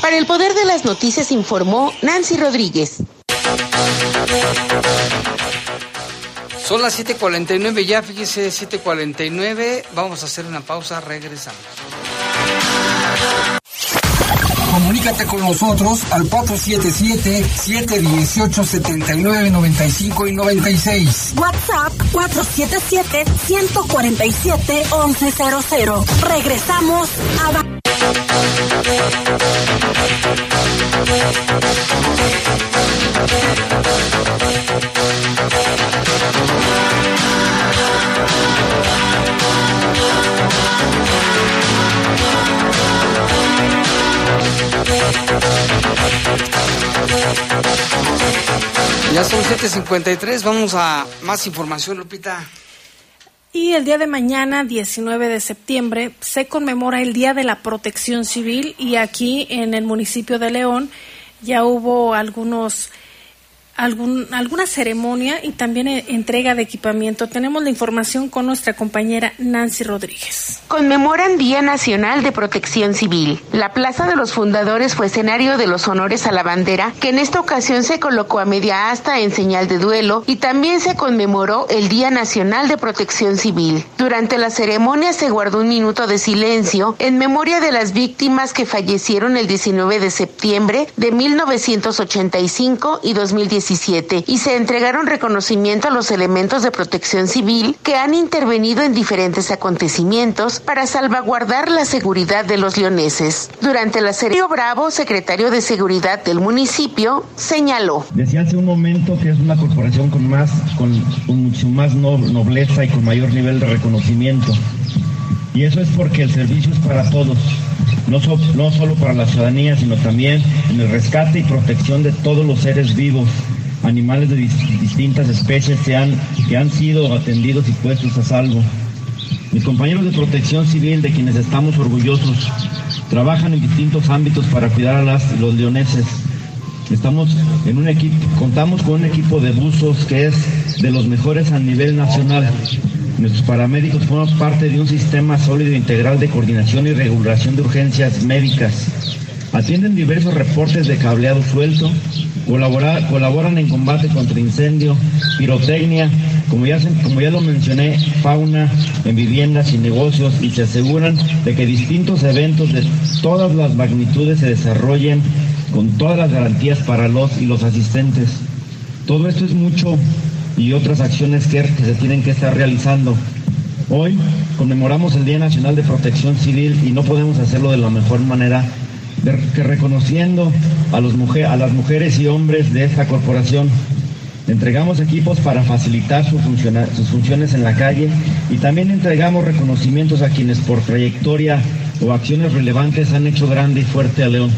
Para el Poder de las Noticias informó Nancy Rodríguez. Son las 7:49 ya, fíjese, 7:49. Vamos a hacer una pausa, regresamos. Comunícate con nosotros al 477-718-7995 y 96. WhatsApp 477-147-1100. Regresamos a... Ya son 7.53, vamos a más información, Lupita. Y el día de mañana, 19 de septiembre, se conmemora el Día de la Protección Civil y aquí en el municipio de León ya hubo algunos alguna ceremonia y también eh, entrega de equipamiento. Tenemos la información con nuestra compañera Nancy Rodríguez. Conmemoran Día Nacional de Protección Civil. La Plaza de los Fundadores fue escenario de los honores a la bandera, que en esta ocasión se colocó a media asta en señal de duelo y también se conmemoró el Día Nacional de Protección Civil. Durante la ceremonia se guardó un minuto de silencio en memoria de las víctimas que fallecieron el 19 de septiembre de 1985 y 2017 y se entregaron reconocimiento a los elementos de protección civil que han intervenido en diferentes acontecimientos para salvaguardar la seguridad de los leoneses. Durante la serie Bravo, secretario de Seguridad del municipio, señaló. Decía hace un momento que es una corporación con más, con, mucho más nobleza y con mayor nivel de reconocimiento. Y eso es porque el servicio es para todos, no, no solo para la ciudadanía, sino también en el rescate y protección de todos los seres vivos animales de distintas especies que han, que han sido atendidos y puestos a salvo. Mis compañeros de protección civil, de quienes estamos orgullosos, trabajan en distintos ámbitos para cuidar a los leoneses. Estamos en un equipo, contamos con un equipo de buzos que es de los mejores a nivel nacional. Nuestros paramédicos forman parte de un sistema sólido e integral de coordinación y regulación de urgencias médicas. Atienden diversos reportes de cableado suelto, colaboran en combate contra incendio, pirotecnia, como ya, lo mencioné, fauna en viviendas y negocios y se aseguran de que distintos eventos de todas las magnitudes se desarrollen con todas las garantías para los y los asistentes. Todo esto es mucho y otras acciones que se tienen que estar realizando. Hoy conmemoramos el Día Nacional de Protección Civil y no podemos hacerlo de la mejor manera que reconociendo a, los a las mujeres y hombres de esta corporación. Entregamos equipos para facilitar sus funciones en la calle y también entregamos reconocimientos a quienes por trayectoria o acciones relevantes han hecho grande y fuerte a León.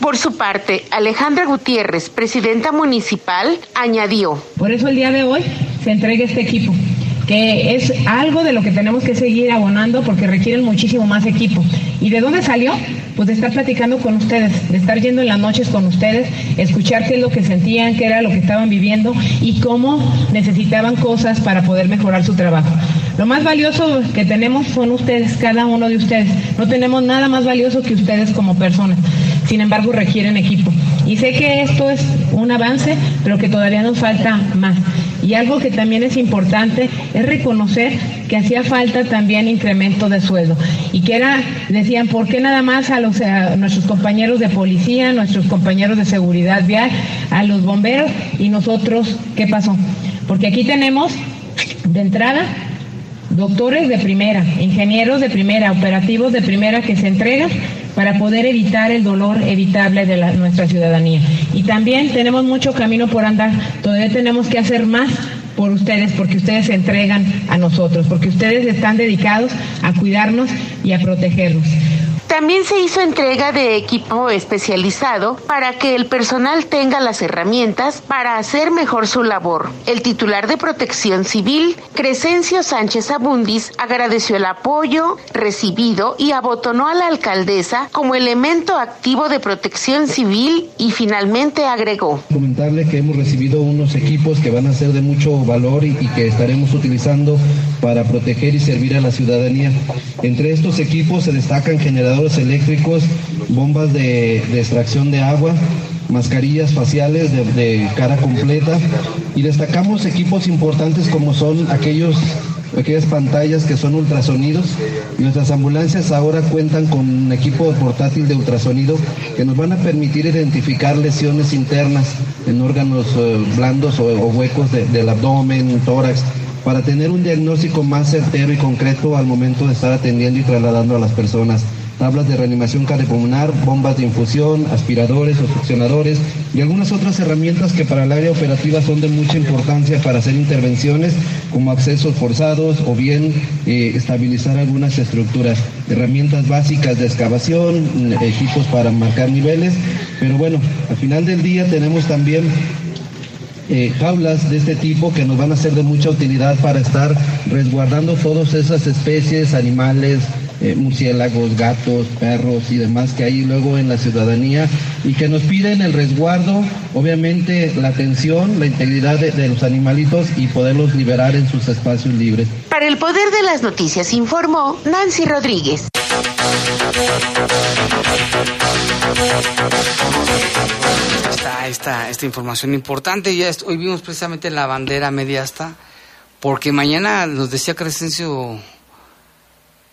Por su parte, Alejandra Gutiérrez, presidenta municipal, añadió. Por eso el día de hoy se entrega este equipo que es algo de lo que tenemos que seguir abonando porque requieren muchísimo más equipo. ¿Y de dónde salió? Pues de estar platicando con ustedes, de estar yendo en las noches con ustedes, escuchar qué es lo que sentían, qué era lo que estaban viviendo y cómo necesitaban cosas para poder mejorar su trabajo. Lo más valioso que tenemos son ustedes, cada uno de ustedes. No tenemos nada más valioso que ustedes como personas. Sin embargo, requieren equipo. Y sé que esto es un avance, pero que todavía nos falta más. Y algo que también es importante es reconocer que hacía falta también incremento de sueldo. Y que era, decían, ¿por qué nada más a, los, a nuestros compañeros de policía, nuestros compañeros de seguridad vial, a los bomberos y nosotros, qué pasó? Porque aquí tenemos de entrada doctores de primera, ingenieros de primera, operativos de primera que se entregan para poder evitar el dolor evitable de nuestra ciudadanía. Y también tenemos mucho camino por andar, todavía tenemos que hacer más por ustedes, porque ustedes se entregan a nosotros, porque ustedes están dedicados a cuidarnos y a protegernos. También se hizo entrega de equipo especializado para que el personal tenga las herramientas para hacer mejor su labor. El titular de Protección Civil, Crescencio Sánchez Abundis, agradeció el apoyo recibido y abotonó a la alcaldesa como elemento activo de protección civil y finalmente agregó. Comentarle que hemos recibido unos equipos que van a ser de mucho valor y, y que estaremos utilizando para proteger y servir a la ciudadanía. Entre estos equipos se destacan generadores eléctricos, bombas de, extracción de agua, mascarillas faciales de, cara completa y destacamos equipos importantes como son aquellos aquellas pantallas que son ultrasonidos. Nuestras ambulancias ahora cuentan con un equipo portátil de ultrasonido que nos van a permitir identificar lesiones internas en órganos eh, blandos o, huecos del abdomen, tórax, para tener un diagnóstico más certero y concreto al momento de estar atendiendo y trasladando a las personas tablas de reanimación cardiopulmonar, bombas de infusión, aspiradores o succionadores y algunas otras herramientas que para el área operativa son de mucha importancia para hacer intervenciones como accesos forzados o bien eh, estabilizar algunas estructuras, herramientas básicas de excavación, equipos para marcar niveles, pero bueno, al final del día tenemos también eh, jaulas de este tipo que nos van a ser de mucha utilidad para estar resguardando todas esas especies, animales, eh, murciélagos, gatos, perros y demás que hay luego en la ciudadanía y que nos piden el resguardo, obviamente la atención, la integridad de, de los animalitos y poderlos liberar en sus espacios libres. Para el Poder de las Noticias informó Nancy Rodríguez. Está esta, esta información importante. Ya hoy vimos precisamente la bandera mediasta, porque mañana nos decía Crescencio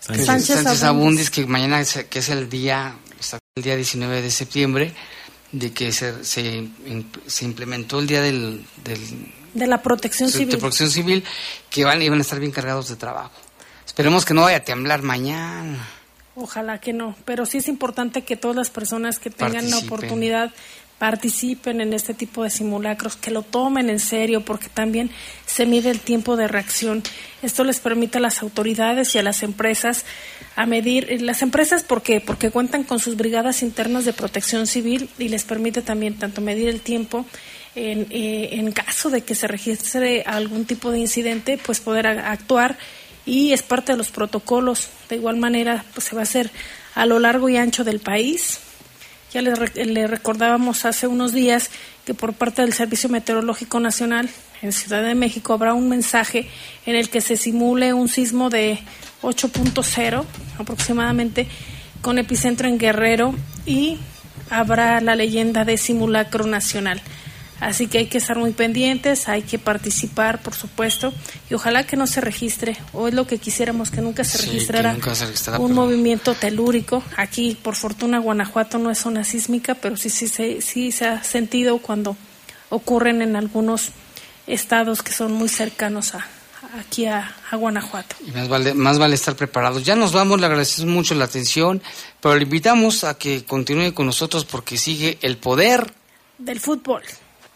Sánchez. Sánchez, Sánchez Abundis que mañana es, que es el día, el día 19 de septiembre, de que se, se, im- se implementó el día del, del De la protección de civil. protección civil, que van, iban a estar bien cargados de trabajo. Esperemos que no vaya a temblar mañana. Ojalá que no, pero sí es importante que todas las personas que tengan la oportunidad participen en este tipo de simulacros, que lo tomen en serio, porque también se mide el tiempo de reacción. Esto les permite a las autoridades y a las empresas a medir, eh, las empresas porque porque cuentan con sus brigadas internas de protección civil y les permite también tanto medir el tiempo en, eh, en caso de que se registre algún tipo de incidente, pues poder actuar y es parte de los protocolos. De igual manera, pues se va a hacer a lo largo y ancho del país. Ya le, le recordábamos hace unos días que por parte del Servicio Meteorológico Nacional en Ciudad de México habrá un mensaje en el que se simule un sismo de 8.0 aproximadamente con epicentro en Guerrero y habrá la leyenda de simulacro nacional. Así que hay que estar muy pendientes, hay que participar, por supuesto, y ojalá que no se registre, o es lo que quisiéramos, que nunca se Sí, registrara nunca se registrara, un pero- movimiento telúrico. Aquí, por fortuna, Guanajuato no es zona sísmica, pero sí, sí, se- sí se ha sentido cuando ocurren en algunos estados que son muy cercanos a, aquí a, a Guanajuato. Y más vale, más vale estar preparados. Ya nos vamos, le agradecemos mucho la atención, pero le invitamos a que continúe con nosotros porque sigue el poder. Del fútbol.